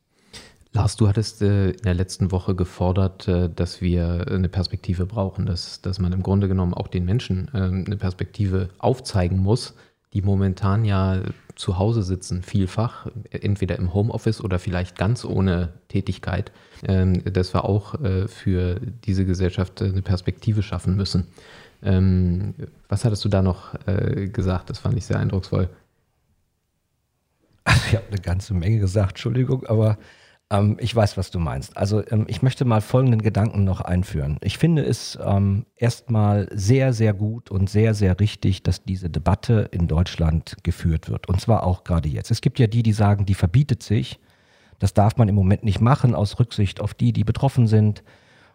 Lars, du hattest äh, in der letzten Woche gefordert, äh, dass wir eine Perspektive brauchen, dass, dass man im Grunde genommen auch den Menschen äh, eine Perspektive aufzeigen muss, die momentan ja zu Hause sitzen, vielfach, entweder im Homeoffice oder vielleicht ganz ohne Tätigkeit, ähm, dass wir auch äh, für diese Gesellschaft eine Perspektive schaffen müssen. Ähm, was hattest du da noch äh, gesagt? Das fand ich sehr eindrucksvoll. Also (laughs) ich habe eine ganze Menge gesagt, Entschuldigung, aber ähm, ich weiß, was du meinst. Also ähm, ich möchte mal folgenden Gedanken noch einführen. Ich finde es ähm, erstmal sehr, sehr gut und sehr, sehr richtig, dass diese Debatte in Deutschland geführt wird. Und zwar auch gerade jetzt. Es gibt ja die, die sagen, die verbietet sich. Das darf man im Moment nicht machen aus Rücksicht auf die, die betroffen sind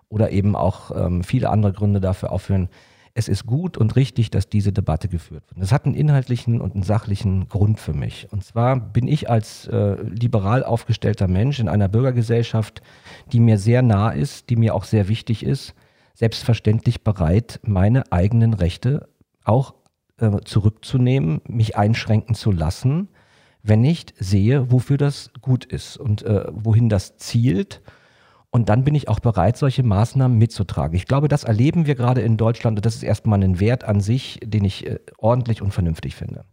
oder eben auch ähm, viele andere Gründe dafür aufführen es ist gut und richtig, dass diese Debatte geführt wird. Das hat einen inhaltlichen und einen sachlichen Grund für mich. Und zwar bin ich als äh, liberal aufgestellter Mensch in einer Bürgergesellschaft, die mir sehr nah ist, die mir auch sehr wichtig ist, selbstverständlich bereit, meine eigenen Rechte auch äh, zurückzunehmen, mich einschränken zu lassen, wenn ich sehe, wofür das gut ist und äh, wohin das zielt und dann bin ich auch bereit, solche Maßnahmen mitzutragen. Ich glaube, das erleben wir gerade in Deutschland und das ist erstmal ein Wert an sich, den ich äh, ordentlich und vernünftig finde.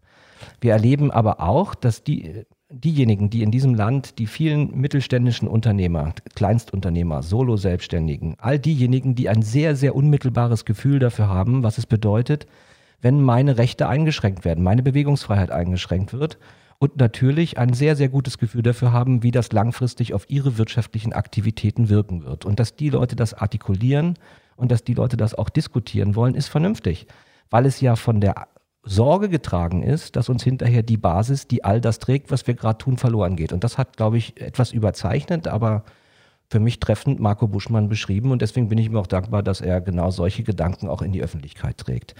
Wir erleben aber auch, dass die, diejenigen, die in diesem Land, die vielen mittelständischen Unternehmer, Kleinstunternehmer, Solo-Selbstständigen, all diejenigen, die ein sehr, sehr unmittelbares Gefühl dafür haben, was es bedeutet, wenn meine Rechte eingeschränkt werden, meine Bewegungsfreiheit eingeschränkt wird und natürlich ein sehr, sehr gutes Gefühl dafür haben, wie das langfristig auf ihre wirtschaftlichen Aktivitäten wirken wird. Und dass die Leute das artikulieren und dass die Leute das auch diskutieren wollen, ist vernünftig, weil es ja von der Sorge getragen ist, dass uns hinterher die Basis, die all das trägt, was wir gerade tun, verloren geht. Und das hat, glaube ich, etwas überzeichnet, aber für mich treffend Marco Buschmann beschrieben. Und deswegen bin ich ihm auch dankbar, dass er genau solche Gedanken auch in die Öffentlichkeit trägt.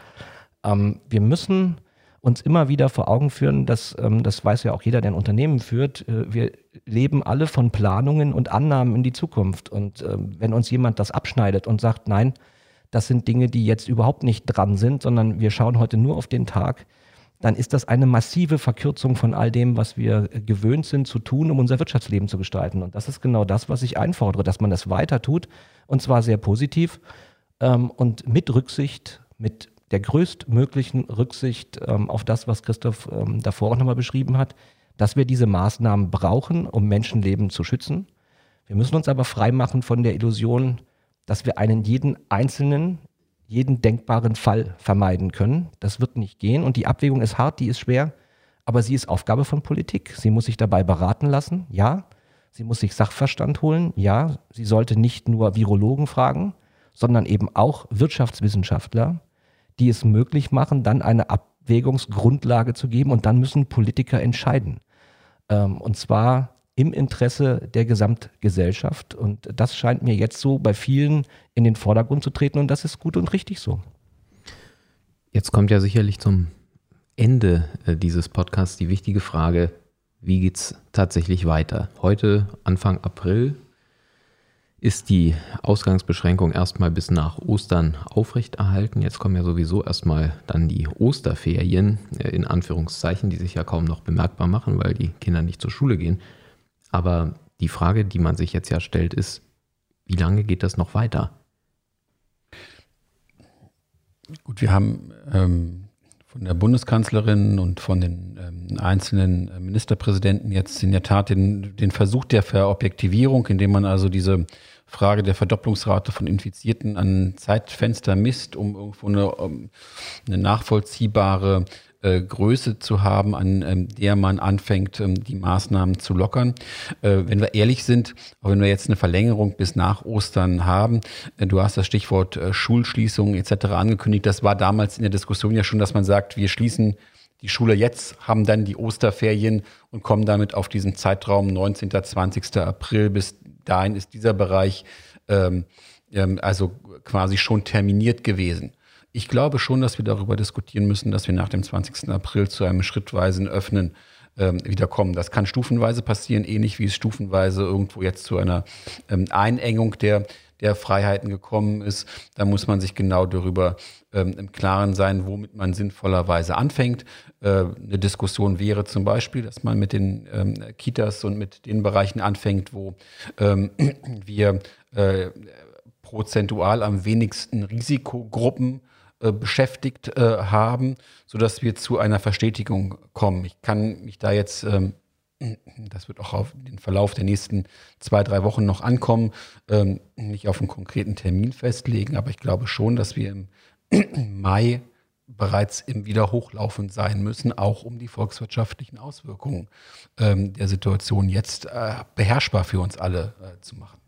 Ähm, wir müssen uns immer wieder vor Augen führen, dass, ähm, das weiß ja auch jeder, der ein Unternehmen führt, äh, wir leben alle von Planungen und Annahmen in die Zukunft. Und äh, wenn uns jemand das abschneidet und sagt, nein, das sind Dinge, die jetzt überhaupt nicht dran sind, sondern wir schauen heute nur auf den Tag, dann ist das eine massive Verkürzung von all dem, was wir gewöhnt sind zu tun, um unser Wirtschaftsleben zu gestalten. Und das ist genau das, was ich einfordere, dass man das weiter tut und zwar sehr positiv ähm, und mit Rücksicht, mit der größtmöglichen Rücksicht ähm, auf das, was Christoph ähm, davor auch nochmal beschrieben hat, dass wir diese Maßnahmen brauchen, um Menschenleben zu schützen. Wir müssen uns aber freimachen von der Illusion, dass wir einen jeden einzelnen, jeden denkbaren Fall vermeiden können. Das wird nicht gehen und die Abwägung ist hart, die ist schwer, aber sie ist Aufgabe von Politik. Sie muss sich dabei beraten lassen, ja. Sie muss sich Sachverstand holen, ja. Sie sollte nicht nur Virologen fragen, sondern eben auch Wirtschaftswissenschaftler, die es möglich machen, dann eine Abwägungsgrundlage zu geben und dann müssen Politiker entscheiden. Ähm, und zwar im Interesse der Gesamtgesellschaft. Und das scheint mir jetzt so bei vielen in den Vordergrund zu treten und das ist gut und richtig so. Jetzt kommt ja sicherlich zum Ende äh, dieses Podcasts die wichtige Frage, wie geht es tatsächlich weiter? Heute, Anfang April, ist die Ausgangsbeschränkung erstmal bis nach Ostern aufrechterhalten. Jetzt kommen ja sowieso erstmal dann die Osterferien, äh, in Anführungszeichen, die sich ja kaum noch bemerkbar machen, weil die Kinder nicht zur Schule gehen. Aber die Frage, die man sich jetzt ja stellt, ist, wie lange geht das noch weiter? Gut, wir haben ähm, von der Bundeskanzlerin und von den ähm, einzelnen äh, Ministerpräsidenten jetzt in der Tat den, den Versuch der Verobjektivierung, indem man also diese Frage der Verdopplungsrate von Infizierten an Zeitfenster misst, um irgendwo eine, um eine nachvollziehbare äh, Größe zu haben, an ähm, der man anfängt, ähm, die Maßnahmen zu lockern. Äh, wenn wir ehrlich sind, auch wenn wir jetzt eine Verlängerung bis nach Ostern haben, äh, du hast das Stichwort äh, Schulschließung etc. angekündigt, das war damals in der Diskussion ja schon, dass man sagt, wir schließen die Schule jetzt, haben dann die Osterferien und kommen damit auf diesen Zeitraum 19. 20. April bis dahin ist dieser Bereich ähm, ähm, also quasi schon terminiert gewesen. Ich glaube schon, dass wir darüber diskutieren müssen, dass wir nach dem 20. April zu einem schrittweisen Öffnen ähm, wiederkommen. Das kann stufenweise passieren, ähnlich wie es stufenweise irgendwo jetzt zu einer ähm, Einengung der, der Freiheiten gekommen ist. Da muss man sich genau darüber ähm, im Klaren sein, womit man sinnvollerweise anfängt. Äh, eine Diskussion wäre zum Beispiel, dass man mit den ähm, Kitas und mit den Bereichen anfängt, wo ähm, (clears throat) wir äh, prozentual am wenigsten Risikogruppen äh, beschäftigt äh, haben, sodass wir zu einer Verstetigung kommen. Ich kann mich da jetzt ähm, (clears throat) das wird auch auf den Verlauf der nächsten zwei, drei Wochen noch ankommen, ähm, nicht auf einen konkreten Termin festlegen, aber ich glaube schon, dass wir im (clears throat) Mai bereits im Wiederhochlaufen sein müssen, auch um die volkswirtschaftlichen Auswirkungen ähm, der Situation jetzt äh, beherrschbar für uns alle äh, zu machen.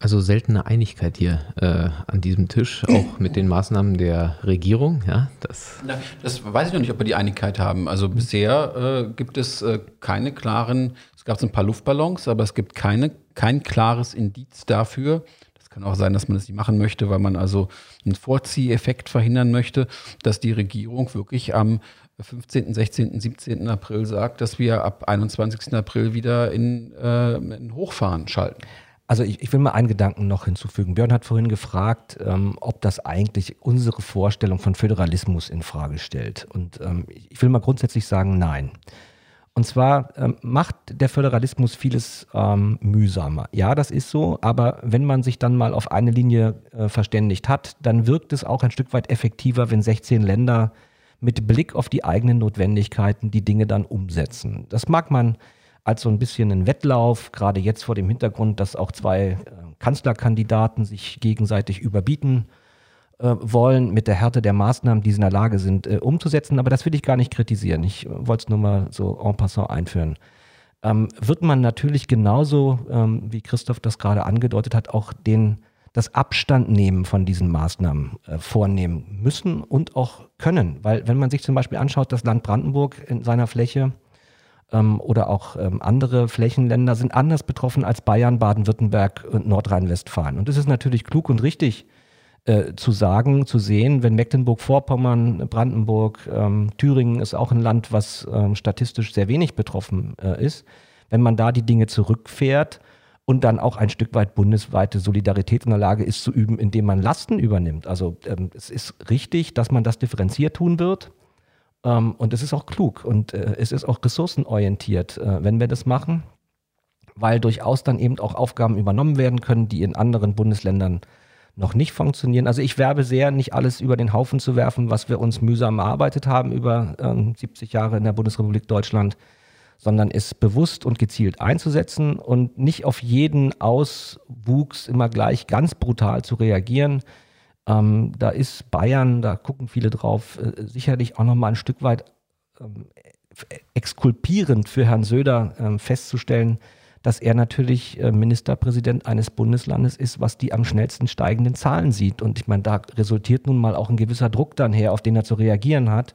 Also seltene Einigkeit hier äh, an diesem Tisch, auch (laughs) mit den Maßnahmen der Regierung. Ja, das, Na, das weiß ich noch nicht, ob wir die Einigkeit haben. Also bisher äh, gibt es äh, keine klaren, es gab so ein paar Luftballons, aber es gibt keine, kein klares Indiz dafür, kann auch sein, dass man das nicht machen möchte, weil man also einen Vorzieheffekt verhindern möchte, dass die Regierung wirklich am 15., 16., 17. April sagt, dass wir ab 21. April wieder in, äh, in Hochfahren schalten. Also ich, ich, will mal einen Gedanken noch hinzufügen. Björn hat vorhin gefragt, ähm, ob das eigentlich unsere Vorstellung von Föderalismus in Frage stellt. Und ähm, ich will mal grundsätzlich sagen, nein. Und zwar ähm, macht der Föderalismus vieles ähm, mühsamer. Ja, das ist so, aber wenn man sich dann mal auf eine Linie äh, verständigt hat, dann wirkt es auch ein Stück weit effektiver, wenn 16 Länder mit Blick auf die eigenen Notwendigkeiten die Dinge dann umsetzen. Das mag man als so ein bisschen ein Wettlauf, gerade jetzt vor dem Hintergrund, dass auch zwei äh, Kanzlerkandidaten sich gegenseitig überbieten äh, wollen, mit der Härte der Maßnahmen, die sie in der Lage sind, äh, umzusetzen. Aber das will ich gar nicht kritisieren. Ich wollte es nur mal so en passant einführen. Ähm, wird man natürlich genauso, ähm, wie Christoph das gerade angedeutet hat, auch den, das Abstand nehmen von diesen Maßnahmen äh, vornehmen müssen und auch können. Weil wenn man sich zum Beispiel anschaut, das Land Brandenburg in seiner Fläche ähm, oder auch ähm, andere Flächenländer sind anders betroffen als Bayern, Baden-Württemberg und Nordrhein-Westfalen. Und das ist natürlich klug und richtig, äh, zu sagen, zu sehen, wenn Mecklenburg-Vorpommern, Brandenburg, ähm, Thüringen ist auch ein Land, was ähm, statistisch sehr wenig betroffen äh, ist, wenn man da die Dinge zurückfährt und dann auch ein Stück weit bundesweite Solidarität in der Lage ist zu üben, indem man Lasten übernimmt. Also ähm, es ist richtig, dass man das differenziert tun wird. Ähm, und es ist auch klug und äh, es ist auch ressourcenorientiert, äh, wenn wir das machen, weil durchaus dann eben auch Aufgaben übernommen werden können, die in anderen Bundesländern noch nicht funktionieren. Also ich werbe sehr, nicht alles über den Haufen zu werfen, was wir uns mühsam erarbeitet haben über ähm, 70 Jahre in der Bundesrepublik Deutschland, sondern es bewusst und gezielt einzusetzen und nicht auf jeden Auswuchs immer gleich ganz brutal zu reagieren. Ähm, da ist Bayern, da gucken viele drauf, äh, sicherlich auch nochmal ein Stück weit ähm, exkulpierend für Herrn Söder äh, festzustellen, dass er natürlich äh, Ministerpräsident eines Bundeslandes ist, was die am schnellsten steigenden Zahlen sieht. Und ich meine, da resultiert nun mal auch ein gewisser Druck dann her, auf den er zu reagieren hat.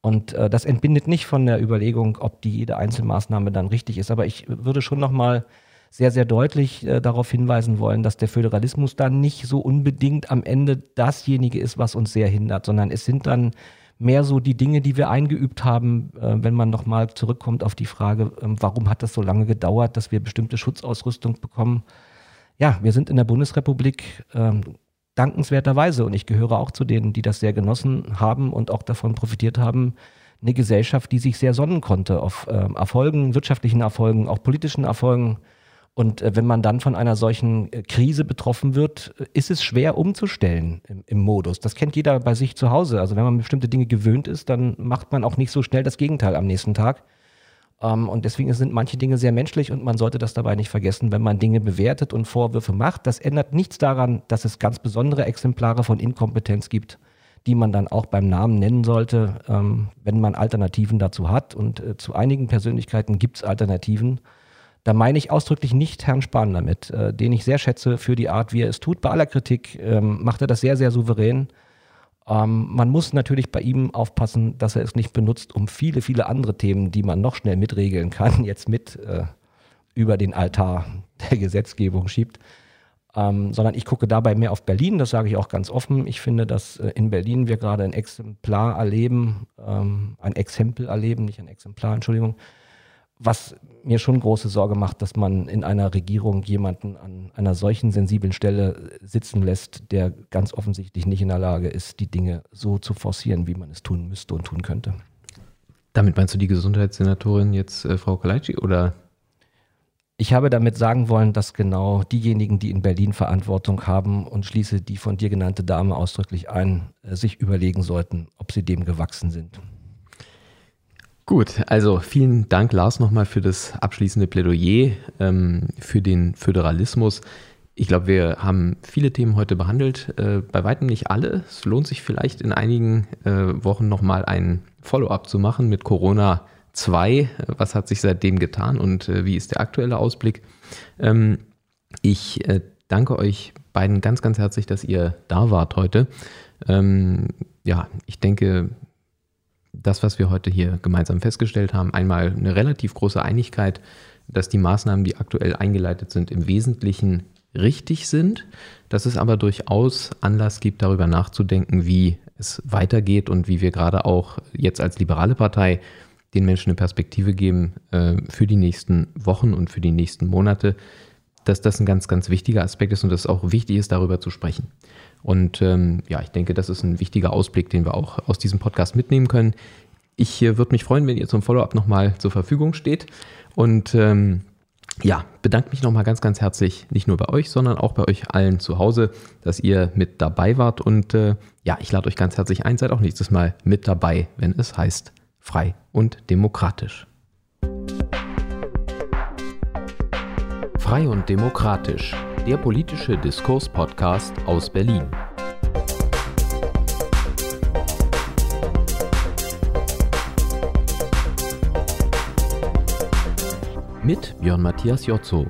Und äh, das entbindet nicht von der Überlegung, ob die jede Einzelmaßnahme dann richtig ist. Aber ich würde schon nochmal sehr, sehr deutlich äh, darauf hinweisen wollen, dass der Föderalismus dann nicht so unbedingt am Ende dasjenige ist, was uns sehr hindert, sondern es sind dann mehr so die Dinge, die wir eingeübt haben, äh, wenn man nochmal zurückkommt auf die Frage, ähm, warum hat das so lange gedauert, dass wir bestimmte Schutzausrüstung bekommen. Ja, wir sind in der Bundesrepublik ähm, dankenswerterweise, und ich gehöre auch zu denen, die das sehr genossen haben und auch davon profitiert haben, eine Gesellschaft, die sich sehr sonnen konnte auf äh, Erfolgen, wirtschaftlichen Erfolgen, auch politischen Erfolgen. Und äh, wenn man dann von einer solchen äh, Krise betroffen wird, äh, ist es schwer umzustellen im, im, Modus. Das kennt jeder bei sich zu Hause. Also wenn man bestimmte Dinge gewöhnt ist, dann macht man auch nicht so schnell das Gegenteil am nächsten Tag. Ähm, und deswegen sind manche Dinge sehr menschlich und man sollte das dabei nicht vergessen, wenn man Dinge bewertet und Vorwürfe macht. Das ändert nichts daran, dass es ganz besondere Exemplare von Inkompetenz gibt, die man dann auch beim Namen nennen sollte, ähm, wenn man Alternativen dazu hat. Und zu einigen Persönlichkeiten gibt es Alternativen. Da meine ich ausdrücklich nicht Herrn Spahn damit, äh, den ich sehr schätze für die Art, wie er es tut. Bei aller Kritik ähm, macht er das sehr, sehr souverän. Ähm, man muss natürlich bei ihm aufpassen, dass er es nicht benutzt, um viele, viele andere Themen, die man noch schnell mitregeln kann, (laughs) jetzt mit äh, über den Altar der Gesetzgebung schiebt. Ähm, sondern ich gucke dabei mehr auf Berlin, das sage ich auch ganz offen. Ich finde, dass äh, in Berlin wir gerade ein Exemplar erleben, ähm, ein Exempel erleben, nicht ein Exemplar, Entschuldigung, was mir schon große Sorge macht, dass man in einer Regierung jemanden an einer solchen sensiblen Stelle sitzen lässt, der ganz offensichtlich nicht in der Lage ist, die Dinge so zu forcieren, wie man es tun müsste und tun könnte. Damit meinst du die Gesundheitssenatorin jetzt äh, Frau Kaleitschi oder? Ich habe damit sagen wollen, dass genau diejenigen, die in Berlin Verantwortung haben und schließe die von dir genannte Dame ausdrücklich ein, äh, sich überlegen sollten, ob sie dem gewachsen sind. Gut, also vielen Dank, Lars, nochmal für das abschließende Plädoyer ähm, für den Föderalismus. Ich glaube, wir haben viele Themen heute behandelt, äh, bei weitem nicht alle. Es lohnt sich vielleicht in einigen äh, Wochen nochmal ein Follow-up zu machen mit Corona 2. Was hat sich seitdem getan und äh, wie ist der aktuelle Ausblick? Ähm, ich äh, danke euch beiden ganz, ganz herzlich, dass ihr da wart heute. Ähm, ja, ich denke, das, was wir heute hier gemeinsam festgestellt haben, einmal eine relativ große Einigkeit, dass die Maßnahmen, die aktuell eingeleitet sind, im Wesentlichen richtig sind, dass es aber durchaus Anlass gibt, darüber nachzudenken, wie es weitergeht und wie wir gerade auch jetzt als liberale Partei den Menschen eine Perspektive geben äh, für die nächsten Wochen und für die nächsten Monate, dass das ein ganz, ganz wichtiger Aspekt ist und dass es auch wichtig ist, darüber zu sprechen. Und ähm, ja, ich denke, das ist ein wichtiger Ausblick, den wir auch aus diesem Podcast mitnehmen können. Ich äh, würde mich freuen, wenn ihr zum Follow-up nochmal zur Verfügung steht. Und ähm, ja, bedanke mich nochmal ganz, ganz herzlich, nicht nur bei euch, sondern auch bei euch allen zu Hause, dass ihr mit dabei wart. Und äh, ja, ich lade euch ganz herzlich ein, seid auch nächstes Mal mit dabei, wenn es heißt frei und demokratisch. Frei und demokratisch der politische Diskurs-Podcast aus Berlin. Mit Björn Matthias Jotzo.